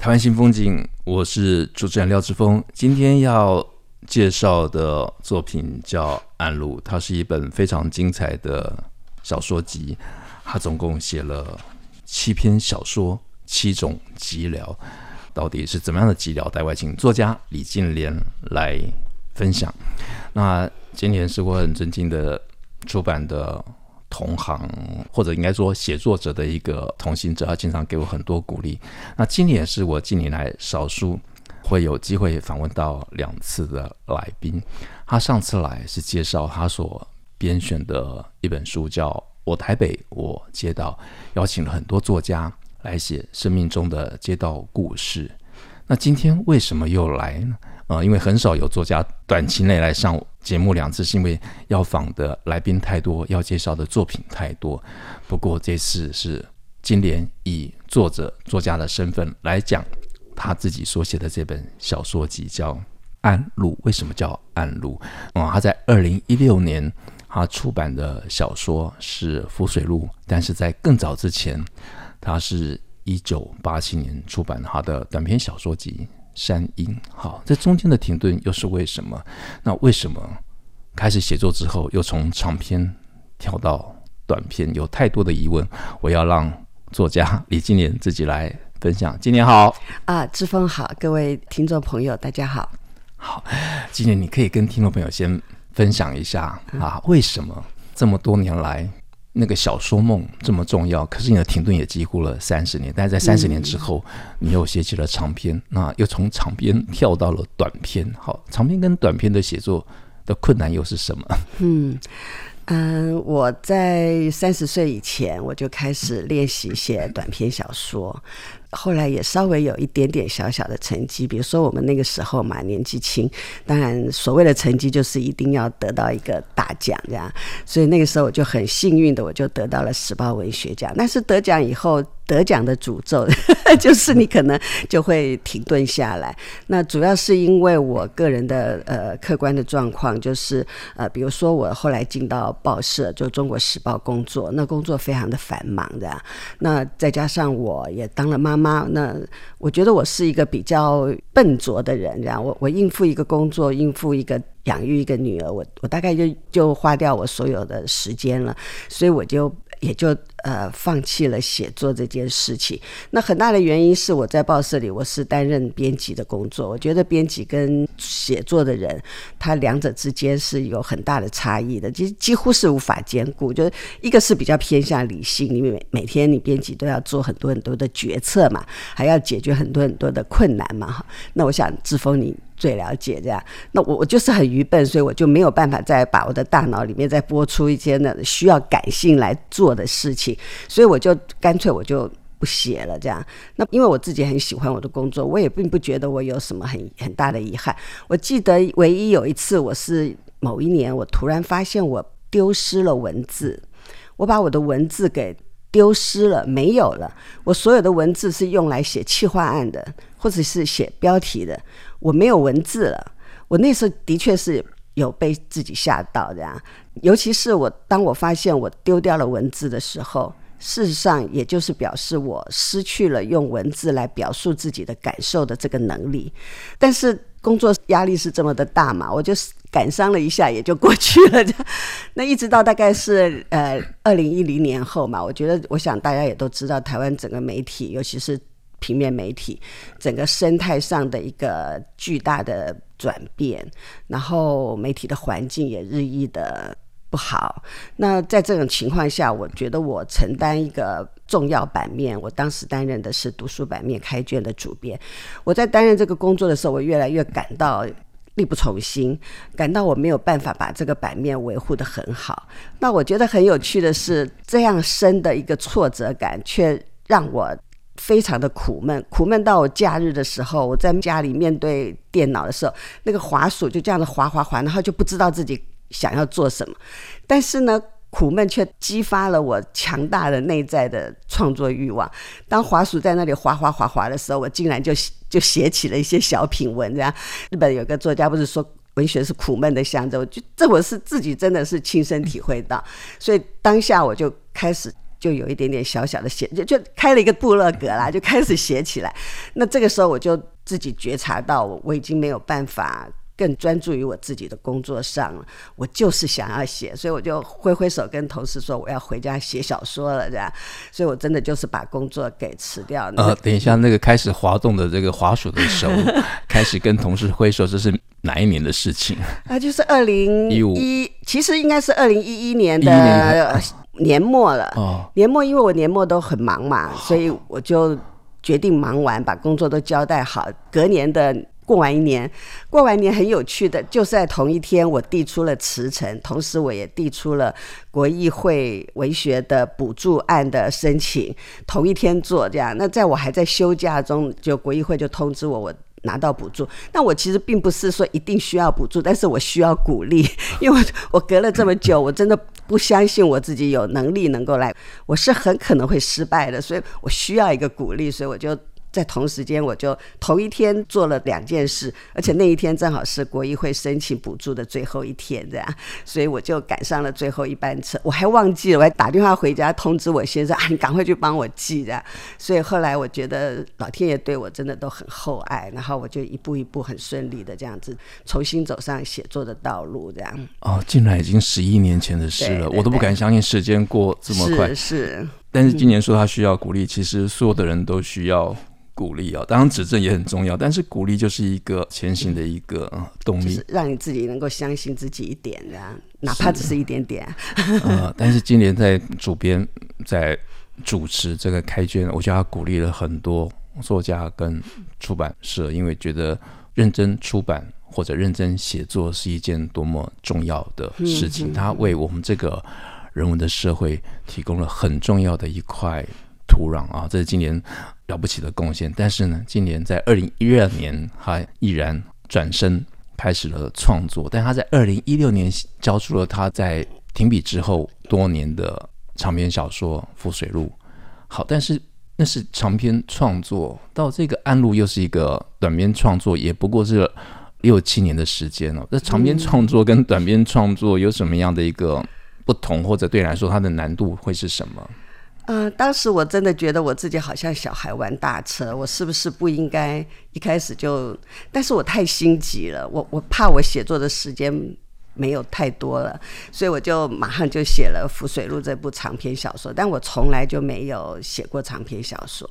台湾新风景，我是主持人廖志峰。今天要介绍的作品叫《暗路》，它是一本非常精彩的小说集。它总共写了七篇小说，七种寂寥。到底是怎么样的寂寥？待会请作家李金莲来分享。那今年是我很尊敬的出版的同行，或者应该说写作者的一个同行者，他经常给我很多鼓励。那今年是我近年来少数会有机会访问到两次的来宾。他上次来是介绍他所编选的一本书，叫《我台北我街道》，邀请了很多作家。来写生命中的街道故事。那今天为什么又来呢？呃，因为很少有作家短期内来上节目两次，是因为要访的来宾太多，要介绍的作品太多。不过这次是金莲以作者作家的身份来讲他自己所写的这本小说集，叫《暗路》。为什么叫《暗路》？啊，他在二零一六年他出版的小说是《浮水路》，但是在更早之前。他是一九八七年出版他的短篇小说集《山鹰》。好，这中间的停顿又是为什么？那为什么开始写作之后又从长篇跳到短篇？有太多的疑问，我要让作家李金莲自己来分享。金莲好啊，志峰好，各位听众朋友大家好。好，今年你可以跟听众朋友先分享一下啊，为什么这么多年来？那个小说梦这么重要，可是你的停顿也几乎了三十年。但是在三十年之后，你又写起了长篇，那又从长篇跳到了短篇。好，长篇跟短篇的写作的困难又是什么？嗯嗯、呃，我在三十岁以前我就开始练习写短篇小说。后来也稍微有一点点小小的成绩，比如说我们那个时候嘛，年纪轻，当然所谓的成绩就是一定要得到一个大奖这样，所以那个时候我就很幸运的，我就得到了时报文学奖。但是得奖以后，得奖的诅咒 就是你可能就会停顿下来。那主要是因为我个人的呃客观的状况，就是呃比如说我后来进到报社，就《中国时报》工作，那工作非常的繁忙的。那再加上我也当了妈妈，妈那我觉得我是一个比较笨拙的人，这样我我应付一个工作，应付一个养育一个女儿，我我大概就就花掉我所有的时间了，所以我就。也就呃放弃了写作这件事情。那很大的原因是我在报社里，我是担任编辑的工作。我觉得编辑跟写作的人，他两者之间是有很大的差异的，几几乎是无法兼顾。就是一个是比较偏向理性，因为每每天你编辑都要做很多很多的决策嘛，还要解决很多很多的困难嘛。哈，那我想志峰你。最了解这样，那我我就是很愚笨，所以我就没有办法再把我的大脑里面再播出一些呢需要感性来做的事情，所以我就干脆我就不写了这样。那因为我自己很喜欢我的工作，我也并不觉得我有什么很很大的遗憾。我记得唯一有一次，我是某一年，我突然发现我丢失了文字，我把我的文字给丢失了，没有了。我所有的文字是用来写企划案的，或者是写标题的。我没有文字了，我那时候的确是有被自己吓到这样，尤其是我当我发现我丢掉了文字的时候，事实上也就是表示我失去了用文字来表述自己的感受的这个能力。但是工作压力是这么的大嘛，我就感伤了一下也就过去了。那一直到大概是呃二零一零年后嘛，我觉得我想大家也都知道，台湾整个媒体，尤其是。平面媒体整个生态上的一个巨大的转变，然后媒体的环境也日益的不好。那在这种情况下，我觉得我承担一个重要版面，我当时担任的是读书版面开卷的主编。我在担任这个工作的时候，我越来越感到力不从心，感到我没有办法把这个版面维护得很好。那我觉得很有趣的是，这样深的一个挫折感，却让我非常的苦闷。苦闷到我假日的时候，我在家里面对电脑的时候，那个滑鼠就这样子滑滑滑，然后就不知道自己想要做什么。但是呢，苦闷却激发了我强大的内在的创作欲望。当滑鼠在那里滑滑滑滑的时候，我竟然就就写起了一些小品文。这样，日本有个作家不是说文学是苦闷的象征？就这我是自己真的是亲身体会到。所以当下我就开始就有一点点小小的写，就就开了一个部落格啦，就开始写起来。那这个时候我就自己觉察到，我我已经没有办法。更专注于我自己的工作上了，我就是想要写，所以我就挥挥手跟同事说我要回家写小说了，这样，所以我真的就是把工作给辞掉。呃，等一下，那个开始滑动的这个滑鼠的手，开始跟同事挥手，这是哪一年的事情？啊，就是二零一五，其实应该是二零一一年的年末了。哦，年末因为我年末都很忙嘛，所以我就决定忙完，把工作都交代好，隔年的。过完一年，过完年很有趣的，就是在同一天，我递出了辞呈，同时我也递出了国议会文学的补助案的申请，同一天做这样。那在我还在休假中，就国议会就通知我，我拿到补助。那我其实并不是说一定需要补助，但是我需要鼓励，因为我隔了这么久，我真的不相信我自己有能力能够来，我是很可能会失败的，所以我需要一个鼓励，所以我就。在同时间，我就头一天做了两件事，而且那一天正好是国议会申请补助的最后一天，这样，所以我就赶上了最后一班车。我还忘记了，我还打电话回家通知我先生啊，你赶快去帮我寄这样。所以后来我觉得老天爷对我真的都很厚爱，然后我就一步一步很顺利的这样子重新走上写作的道路，这样。哦，竟然已经十一年前的事了，对对对，我都不敢相信时间过这么快。是，是，但是今年说他需要鼓励，嗯、其实所有的人都需要。鼓励啊，当然指正也很重要，但是鼓励就是一个前行的一个动力，让你自己能够相信自己一点，这样哪怕只是一点点。呃，但是今年在主编在主持这个开卷，我觉得他鼓励了很多作家跟出版社，因为觉得认真出版或者认真写作是一件多么重要的事情，他为我们这个人文的社会提供了很重要的一块土壤啊，这是今年了不起的贡献。但是呢，今年在二零一二年，他毅然转身开始了创作。但他在二零一六年交出了他在停笔之后多年的长篇小说《浮水路》。好，但是那是长篇创作，到这个《暗路》又是一个短篇创作，也不过是六七年的时间哦。那长篇创作跟短篇创作有什么样的一个不同，或者对你来说它的难度会是什么？啊、当时我真的觉得我自己好像小孩玩大车，我是不是不应该一开始就？但是我太心急了，我我怕我写作的时间。没有太多了，所以我就马上就写了《浮水路》这部长篇小说。但我从来就没有写过长篇小说，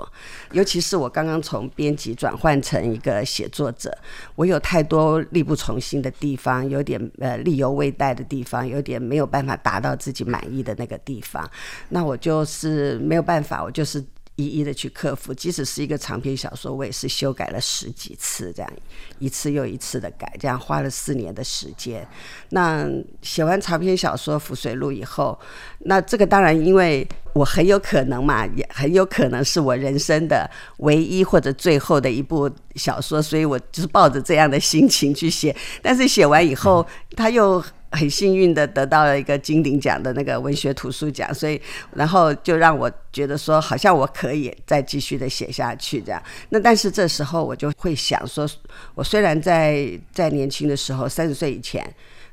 尤其是我刚刚从编辑转换成一个写作者，我有太多力不从心的地方，有点呃力有未逮的地方，有点没有办法达到自己满意的那个地方。那我就是没有办法，我就是。一一的去克服，即使是一个长篇小说，我也是修改了十几次，这样一次又一次的改，这样花了四年的时间。那写完长篇小说《浮水路》以后，那这个当然因为我很有可能嘛，也很有可能是我人生的唯一或者最后的一部小说，所以我就是抱着这样的心情去写。但是写完以后，他又。很幸运的得到了一个金鼎奖的那个文学图书奖，所以然后就让我觉得说，好像我可以再继续的写下去这样。那但是这时候我就会想说，我虽然在在年轻的时候三十岁以前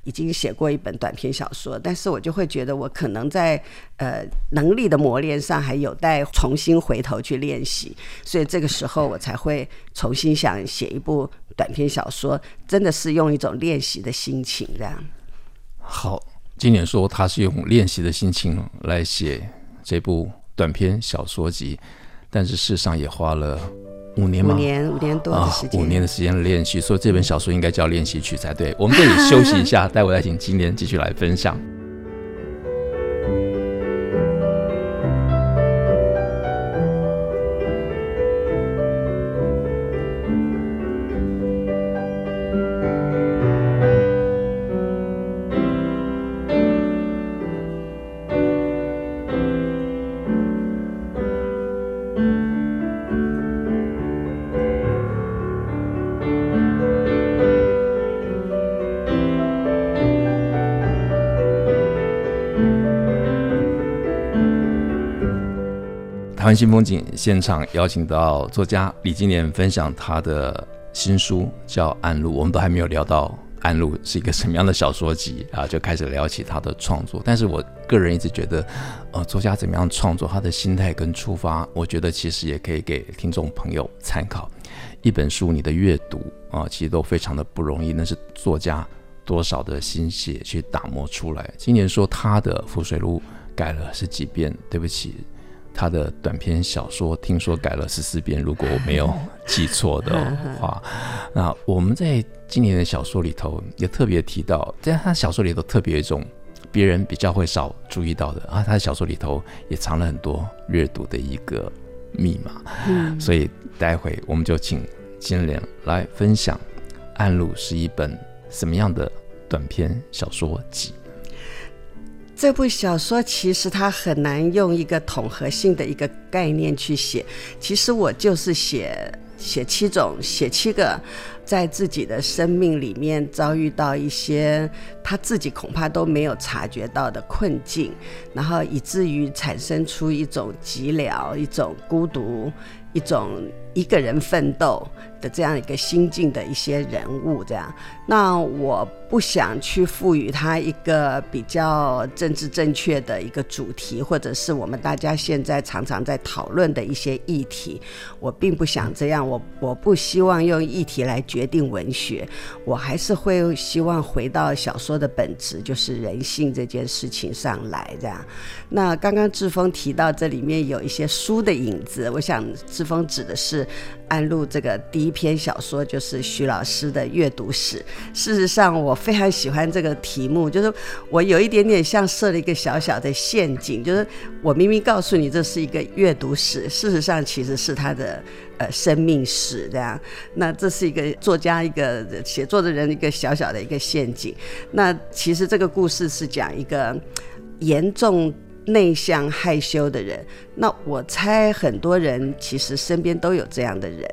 已经写过一本短篇小说，但是我就会觉得我可能在呃能力的磨练上还有待重新回头去练习，所以这个时候我才会重新想写一部短篇小说，真的是用一种练习的心情这样。好，今年说他是用练习的心情来写这部短篇小说集，但是事实上也花了五年吗，五年五年多的时间，啊，五年的时间练习，所以这本小说应该叫练习曲才对。我们这里休息一下，待会再请金莲继续来分享。台湾新风景现场邀请到作家李金莲分享他的新书，叫《暗路》。我们都还没有聊到《暗路》是一个什么样的小说集啊，就开始聊起他的创作。但是我个人一直觉得，呃，作家怎么样创作，他的心态跟出发，我觉得其实也可以给听众朋友参考。一本书，你的阅读啊，其实都非常的不容易，那是作家多少的心血去打磨出来。今年说他的《浮水路》改了十几遍，对不起。他的短篇小说听说改了十四遍，如果我没有记错的话，那我们在今年的小说里头也特别提到，在他小说里头特别有一种别人比较会少注意到的啊，他的小说里头也藏了很多阅读的一个密码。嗯，所以待会我们就请金莲来分享《暗路》是一本什么样的短篇小说集。这部小说其实它很难用一个统合性的一个概念去写。其实我就是写写七种，写七个在自己的生命里面遭遇到一些他自己恐怕都没有察觉到的困境，然后以至于产生出一种寂寥、一种孤独、一种一个人奋斗的这样一个心境的一些人物，这样。那我。不想去赋予他一个比较政治正确的一个主题，或者是我们大家现在常常在讨论的一些议题。我并不想这样，我我不希望用议题来决定文学，我还是会希望回到小说的本质，就是人性这件事情上来。这样，那刚刚志峰提到这里面有一些书的影子，我想志峰指的是《暗路》这个第一篇小说，就是徐老师的阅读史。事实上，我。非常喜欢这个题目，就是我有一点点像设了一个小小的陷阱，就是我明明告诉你这是一个阅读史，事实上其实是他的呃生命史这样。那这是一个作家一个写作的人一个小小的一个陷阱。那其实这个故事是讲一个严重内向害羞的人。那我猜很多人其实身边都有这样的人，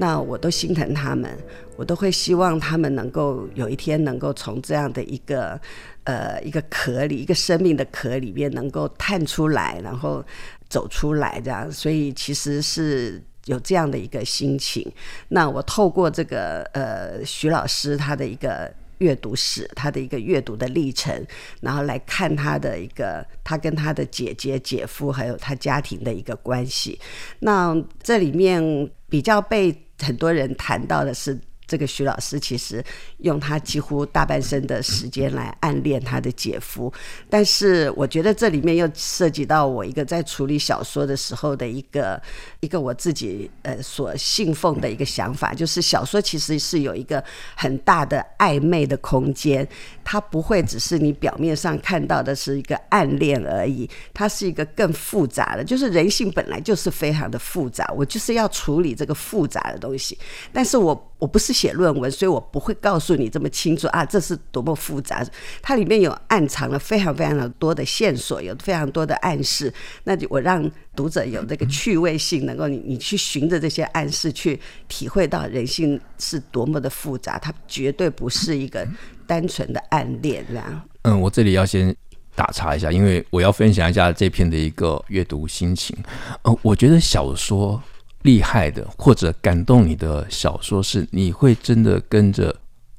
那我都心疼他们。我都会希望他们能够有一天能够从这样的一个呃一个壳里，一个生命的壳里面能够探出来，然后走出来这样。所以其实是有这样的一个心情。那我透过这个呃徐老师他的一个阅读史，他的一个阅读的历程，然后来看他的一个他跟他的姐姐、姐夫还有他家庭的一个关系。那这里面比较被很多人谈到的是。这个徐老师其实用他几乎大半生的时间来暗恋他的姐夫，但是我觉得这里面又涉及到我一个在处理小说的时候的一个一个我自己呃所信奉的一个想法，就是小说其实是有一个很大的暧昧的空间，它不会只是你表面上看到的是一个暗恋而已，它是一个更复杂的，就是人性本来就是非常的复杂，我就是要处理这个复杂的东西，但是我。我不是写论文，所以我不会告诉你这么清楚啊，这是多么复杂。它里面有暗藏了非常非常的多的线索，有非常多的暗示。那就我让读者有这个趣味性，能够你你去循着这些暗示去体会到人性是多么的复杂。它绝对不是一个单纯的暗恋这样。嗯，我这里要先打岔一下，因为我要分享一下这篇的一个阅读心情。呃，我觉得小说。厉害的或者感动你的小说是，你会真的跟着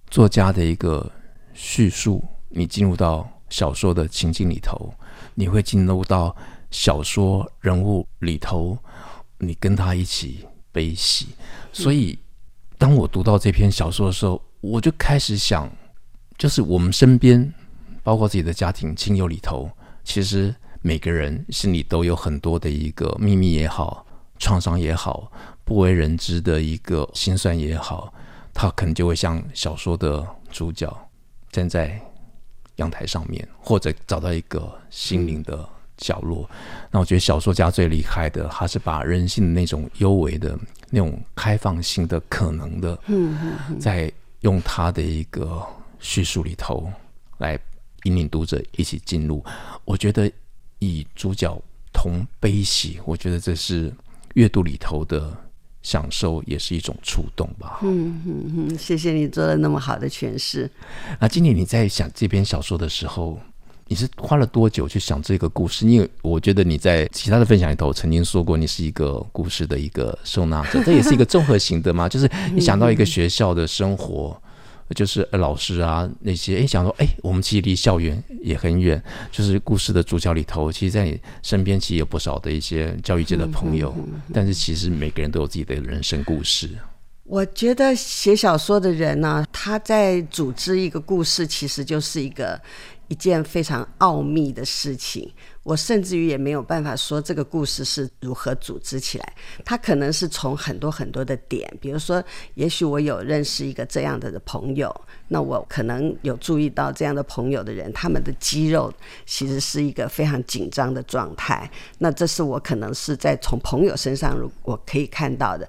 作家的一个叙述，你进入到小说的情境里头，你会进入到小说人物里头，你跟他一起悲喜。所以，当我读到这篇小说的时候，我就开始想，就是我们身边，包括自己的家庭亲友里头，其实每个人心里都有很多的一个秘密也好。创伤也好，不为人知的一个心酸也好，他可能就会像小说的主角，站在阳台上面，或者找到一个心灵的角落。那我觉得小说家最厉害的，他是把人性的那种幽微的、那种开放性的可能的，在用他的一个叙述里头来引领读者一起进入。我觉得以主角同悲喜，我觉得这是。阅读里头的享受也是一种触动吧。嗯嗯嗯，谢谢你做了那么好的诠释。那今年你在想这篇小说的时候，你是花了多久去想这个故事？因为我觉得你在其他的分享里头曾经说过，你是一个故事的一个收纳者，这也是一个综合型的嘛。就是你想到一个学校的生活，就是老师啊那些，哎，想说，哎，我们其实离校园也很远。就是故事的主角里头，其实在你身边其实有不少的一些教育界的朋友，但是其实每个人都有自己的人生故事。我觉得写小说的人呢、啊，他在组织一个故事，其实就是一个。一件非常奥秘的事情，我甚至于也没有办法说这个故事是如何组织起来。它可能是从很多很多的点，比如说，也许我有认识一个这样的朋友，那我可能有注意到这样的朋友的人，他们的肌肉其实是一个非常紧张的状态。那这是我可能是在从朋友身上，如我可以看到的。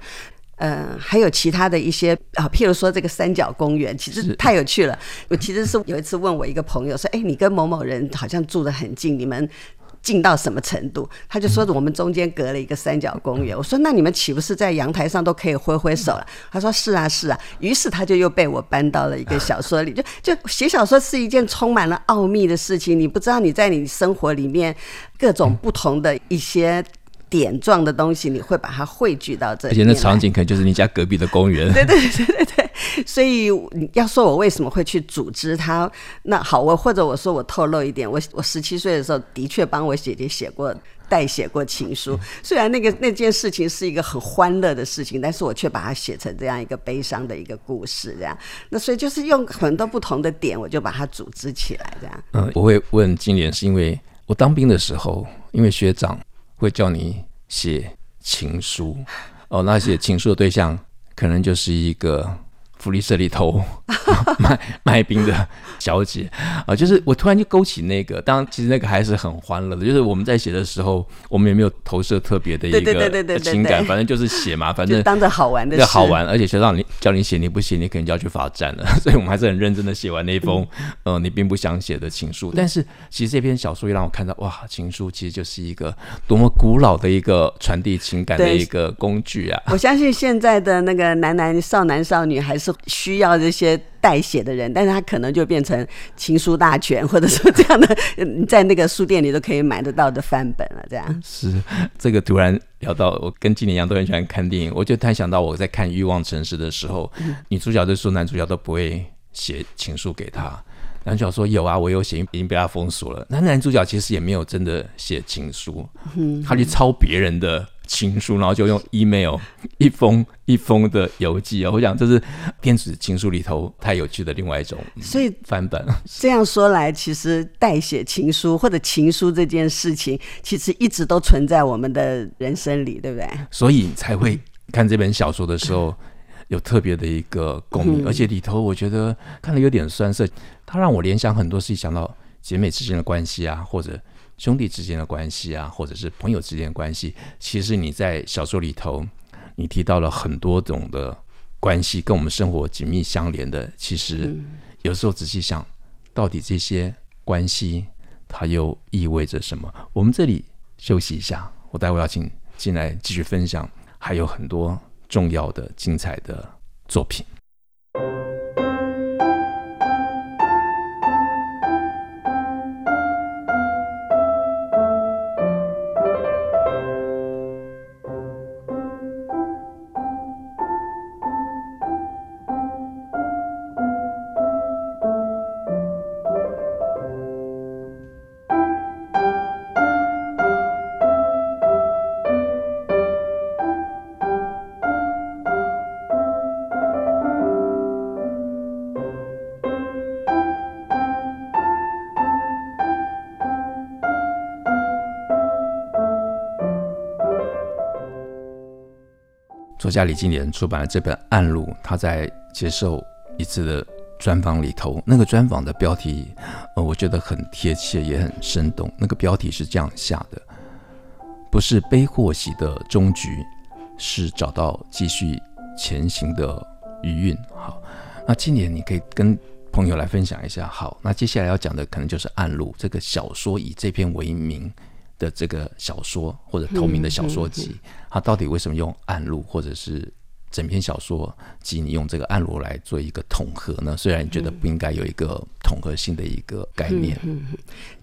嗯，还有其他的一些啊，譬如说这个三角公园，其实太有趣了。我其实是有一次问我一个朋友说：“哎，你跟某某人好像住得很近，你们近到什么程度？”他就说：“我们中间隔了一个三角公园。”我说：“那你们岂不是在阳台上都可以挥挥手了？”他说：“是啊，是啊。”于是他就又被我搬到了一个小说里，就 就写小说是一件充满了奥秘的事情。你不知道你在你生活里面各种不同的一些。点状的东西，你会把它汇聚到这里，而且那场景可能就是你家隔壁的公园。对对对对对，所以你要说我为什么会去组织他，那好，我或者我说我透露一点，我我十七岁的时候的确帮我姐姐写过代写过情书，虽然那个那件事情是一个很欢乐的事情，但是我却把它写成这样一个悲伤的一个故事，这样。那所以就是用很多不同的点，我就把它组织起来，这样。嗯，我会问金莲，是因为我当兵的时候，因为学长。会叫你写情书哦，那写情书的对象可能就是一个福利社里头卖卖冰的小姐啊，就是我突然就勾起那个，当然其实那个还是很欢乐的，就是我们在写的时候，我们也没有投射特别的一个情感，反正就是写嘛，反正当着好玩的事，好玩，而且学长你叫你写，你不写，你可能就要去罚站了，所以我们还是很认真的写完那封，呃，你并不想写的情书。但是其实这篇小说也让我看到，哇，情书其实就是一个多么古老的一个传递情感的一个工具啊！我相信现在的那个男男少男少女还是需要这些。代写的人，但是他可能就变成情书大全，或者说这样的，在那个书店里都可以买得到的范本了。这样是这个突然聊到，我跟今年一样都很喜欢看电影，我就突然想到我在看《欲望城市》的时候，女主角就说男主角都不会写情书给他，男主角说有啊，我有写，已经被他封锁了。那男主角其实也没有真的写情书，他去抄别人的。情书，然后就用 email 一封一封的邮寄啊！我想这是电子情书里头太有趣的另外一种，所以翻本。这样说来，其实代写情书或者情书这件事情，其实一直都存在我们的人生里，对不对？所以才会看这本小说的时候 有特别的一个共鸣，而且里头我觉得看了有点酸涩，它让我联想很多事情，想到姐妹之间的关系啊，或者。兄弟之间的关系啊，或者是朋友之间的关系，其实你在小说里头，你提到了很多种的关系，跟我们生活紧密相连的。其实有时候仔细想，到底这些关系它又意味着什么？我们这里休息一下，我待会要请进来继续分享，还有很多重要的、精彩的作品。家李金莲出版了这本《暗路》，他在接受一次的专访里头，那个专访的标题，呃，我觉得很贴切，也很生动。那个标题是这样下的：不是悲或喜的终局，是找到继续前行的余韵。好，那今年，你可以跟朋友来分享一下。好，那接下来要讲的可能就是《暗路》这个小说，以这篇为名。的这个小说或者同名的小说集，它到底为什么用暗路或者是整篇小说及你用这个暗罗来做一个统合呢？虽然你觉得不应该有一个统合性的一个概念。嗯、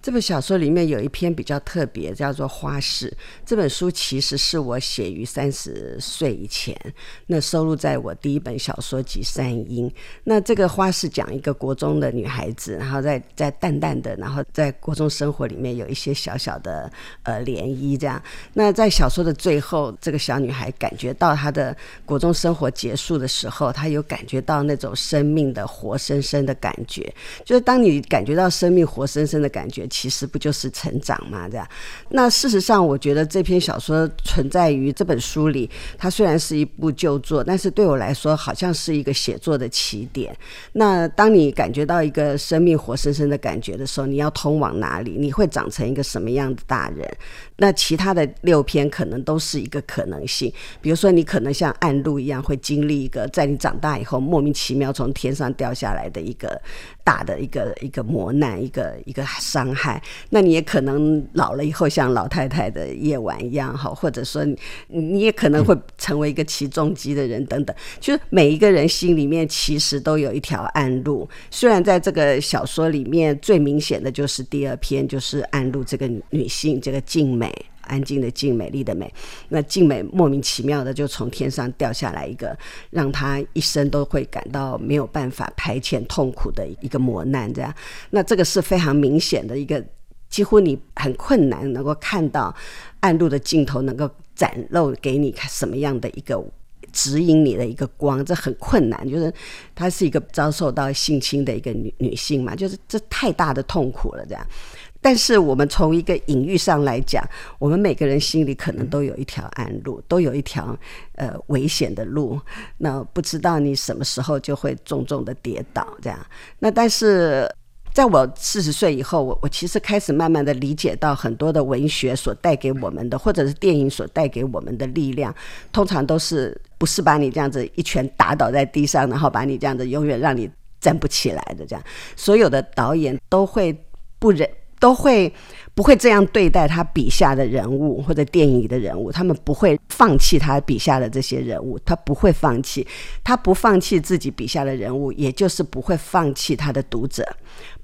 这本小说里面有一篇比较特别，叫做《花式》。这本书其实是我写于三十岁以前，那收录在我第一本小说集《三英》。那这个《花式》讲一个国中的女孩子，然后在在淡淡的，然后在国中生活里面有一些小小的呃涟漪，这样。那在小说的最后，这个小女孩感觉到她的国中。生活结束的时候，他有感觉到那种生命的活生生的感觉。就是当你感觉到生命活生生的感觉，其实不就是成长吗？这样。那事实上，我觉得这篇小说存在于这本书里。它虽然是一部旧作，但是对我来说，好像是一个写作的起点。那当你感觉到一个生命活生生的感觉的时候，你要通往哪里？你会长成一个什么样的大人？那其他的六篇可能都是一个可能性。比如说，你可能像暗路一样。一样会经历一个在你长大以后莫名其妙从天上掉下来的一个大的一个一个磨难，一个一个伤害。那你也可能老了以后像老太太的夜晚一样哈，或者说你也可能会成为一个起重机的人等等。就是每一个人心里面其实都有一条暗路。虽然在这个小说里面最明显的就是第二篇，就是暗路这个女性这个静美。安静的静，美丽的美。那静美莫名其妙的就从天上掉下来一个，让她一生都会感到没有办法排遣痛苦的一个磨难。这样，那这个是非常明显的一个，几乎你很困难能够看到暗路的尽头，能够展露给你看什么样的一个指引你的一个光，这很困难。就是她是一个遭受到性侵的一个女女性嘛，就是这太大的痛苦了，这样。但是我们从一个隐喻上来讲，我们每个人心里可能都有一条暗路，都有一条呃危险的路。那不知道你什么时候就会重重的跌倒，这样。那但是在我四十岁以后，我我其实开始慢慢的理解到很多的文学所带给我们的，或者是电影所带给我们的力量，通常都是不是把你这样子一拳打倒在地上，然后把你这样子永远让你站不起来的这样。所有的导演都会不忍。都会不会这样对待他笔下的人物或者电影里的人物？他们不会放弃他笔下的这些人物，他不会放弃，他不放弃自己笔下的人物，也就是不会放弃他的读者，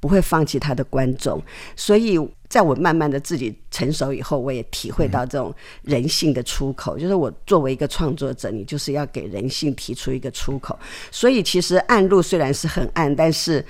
不会放弃他的观众。所以，在我慢慢的自己成熟以后，我也体会到这种人性的出口，就是我作为一个创作者，你就是要给人性提出一个出口。所以，其实暗路虽然是很暗，但是。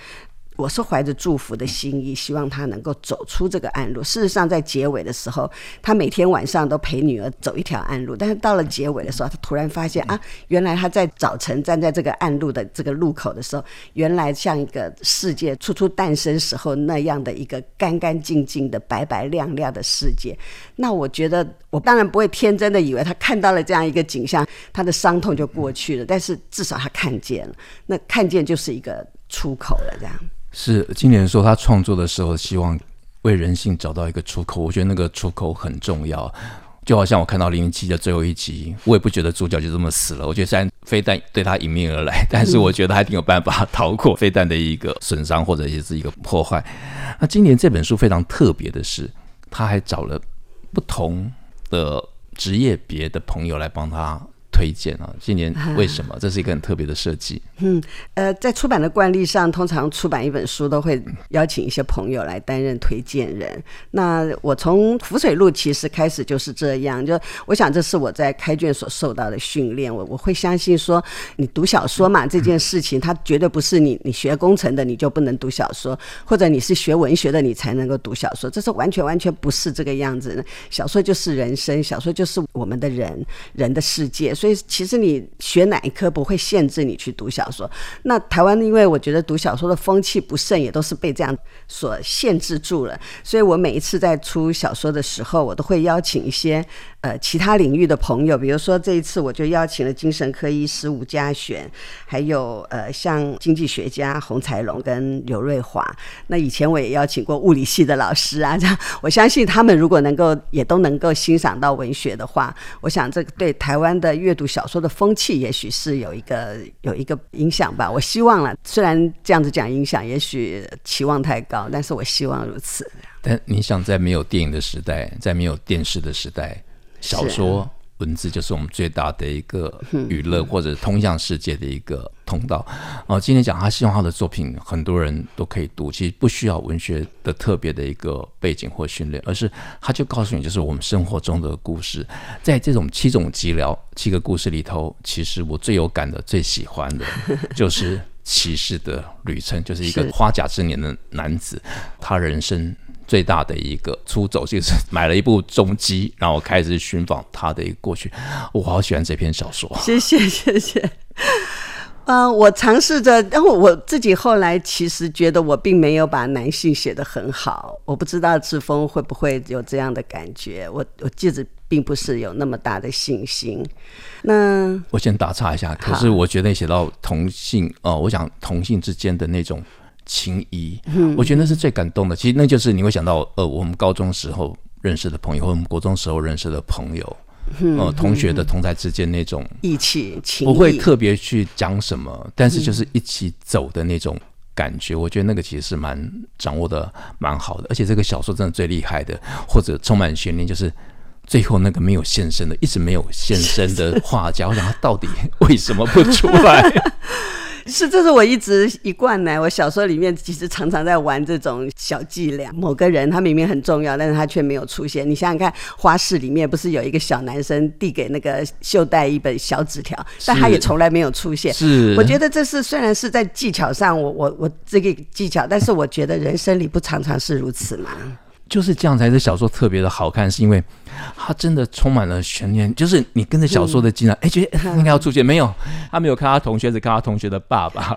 我是怀着祝福的心意，希望他能够走出这个暗路。事实上，在结尾的时候，他每天晚上都陪女儿走一条暗路。但是到了结尾的时候，他突然发现啊，原来他在早晨站在这个暗路的这个路口的时候，原来像一个世界初初诞生时候那样的一个干干净净的、白白亮亮的世界。那我觉得，我当然不会天真的以为他看到了这样一个景象，他的伤痛就过去了。但是至少他看见了，那看见就是一个出口了，这样。是今年说，他创作的时候希望为人性找到一个出口。我觉得那个出口很重要，就好像我看到《零零七》的最后一集，我也不觉得主角就这么死了。我觉得虽然飞弹对他迎面而来，但是我觉得他一定有办法逃过飞弹的一个损伤或者也是一个破坏。那今年这本书非常特别的是，他还找了不同的职业别的朋友来帮他。推荐啊，今年为什么？这是一个很特别的设计。嗯，呃，在出版的惯例上，通常出版一本书都会邀请一些朋友来担任推荐人。那我从浮水路其实开始就是这样，就我想这是我在开卷所受到的训练。我我会相信说，你读小说嘛，这件事情它绝对不是你你学工程的你就不能读小说，或者你是学文学的你才能够读小说，这是完全完全不是这个样子的。小说就是人生，小说就是我们的人人的世界。所以所以其实你学哪一科不会限制你去读小说。那台湾因为我觉得读小说的风气不盛，也都是被这样所限制住了。所以我每一次在出小说的时候，我都会邀请一些。呃，其他领域的朋友，比如说这一次我就邀请了精神科医师吴家璇，还有呃像经济学家洪才龙跟刘瑞华。那以前我也邀请过物理系的老师啊，这样我相信他们如果能够也都能够欣赏到文学的话，我想这个对台湾的阅读小说的风气也许是有一个有一个影响吧。我希望了，虽然这样子讲影响，也许期望太高，但是我希望如此。但你想在没有电影的时代，在没有电视的时代。小说文字就是我们最大的一个娱乐或者通向世界的一个通道。哦，今天讲他希望他的作品很多人都可以读，其实不需要文学的特别的一个背景或训练，而是他就告诉你，就是我们生活中的故事。在这种七种寂寥七个故事里头，其实我最有感的、最喜欢的，就是骑士的旅程，就是一个花甲之年的男子，他人生。最大的一个出走就是买了一部重机，然后开始寻访他的一个过去。我好喜欢这篇小说。谢 谢谢谢。嗯、呃，我尝试着，然后我自己后来其实觉得我并没有把男性写得很好。我不知道志峰会不会有这样的感觉。我我记得并不是有那么大的信心。那我先打岔一下，可是我觉得写到同性哦、呃，我想同性之间的那种。情谊，我觉得那是最感动的。其实那就是你会想到，呃，我们高中时候认识的朋友，或我们国中时候认识的朋友，呃，同学的同在之间那种义气情，不会特别去讲什么，但是就是一起走的那种感觉。我觉得那个其实是蛮掌握的蛮好的。而且这个小说真的最厉害的，或者充满悬念，就是最后那个没有现身的，一直没有现身的画家，我想他到底为什么不出来？是，这是我一直一贯来。我小说里面其实常常在玩这种小伎俩。某个人他明明很重要，但是他却没有出现。你想想看，花市里面不是有一个小男生递给那个秀带一本小纸条，但他也从来没有出现。是，我觉得这是虽然是在技巧上，我我我这个技巧，但是我觉得人生里不常常是如此嘛。就是这样才是小说特别的好看，是因为它真的充满了悬念。就是你跟着小说的进来，哎、嗯，觉得应该要出现，没有，他没有看他同学，只看他同学的爸爸。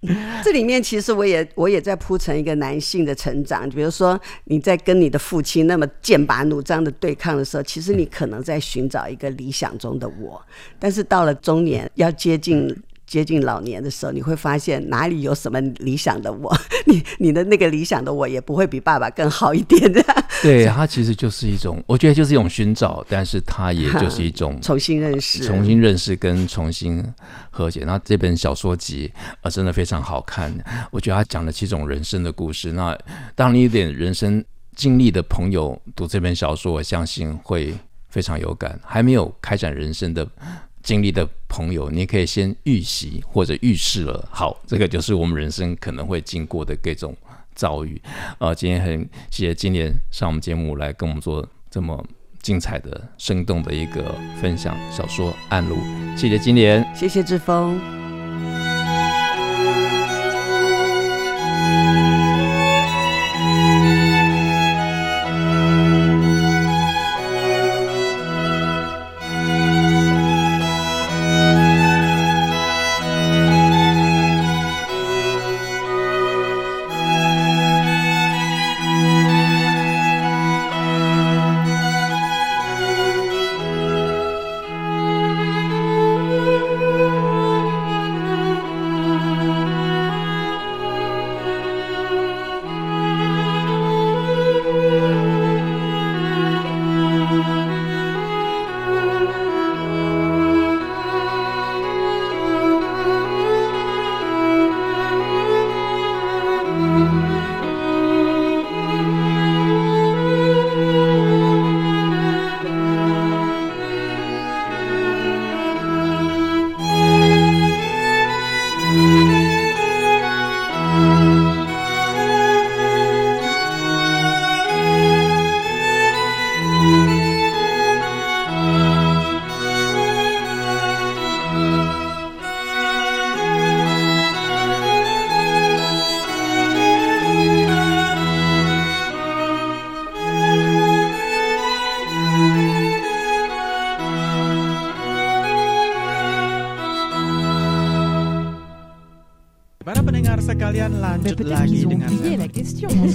这里面其实我也我也在铺成一个男性的成长，比如说你在跟你的父亲那么剑拔弩张的对抗的时候，其实你可能在寻找一个理想中的我，但是到了中年要接近。接近老年的时候，你会发现哪里有什么理想的我，你你的那个理想的我也不会比爸爸更好一点的。对，他其实就是一种，我觉得就是一种寻找，但是他也就是一种重新认识、重新认识跟重新和解。那这本小说集啊，真的非常好看。我觉得他讲了七种人生的故事。那当你有点人生经历的朋友读这本小说，我相信会非常有感。还没有开展人生的。经历的朋友，你可以先预习或者预示了。好，这个就是我们人生可能会经过的各种遭遇。呃，今天很谢谢今年上我们节目来跟我们做这么精彩的、生动的一个分享。小说《暗路》，谢谢今年，谢谢志峰。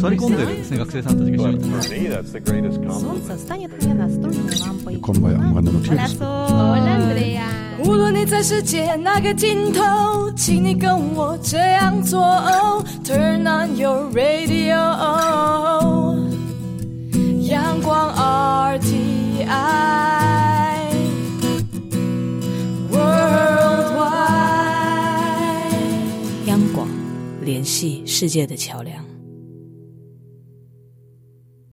座り込んでるんですね、学生さんたちが一緒に。こんばんは、お金の无论你在世界哪个尽头，请你跟我这样做。Turn on your radio，阳光 RTI Worldwide，央广联系世界的桥梁。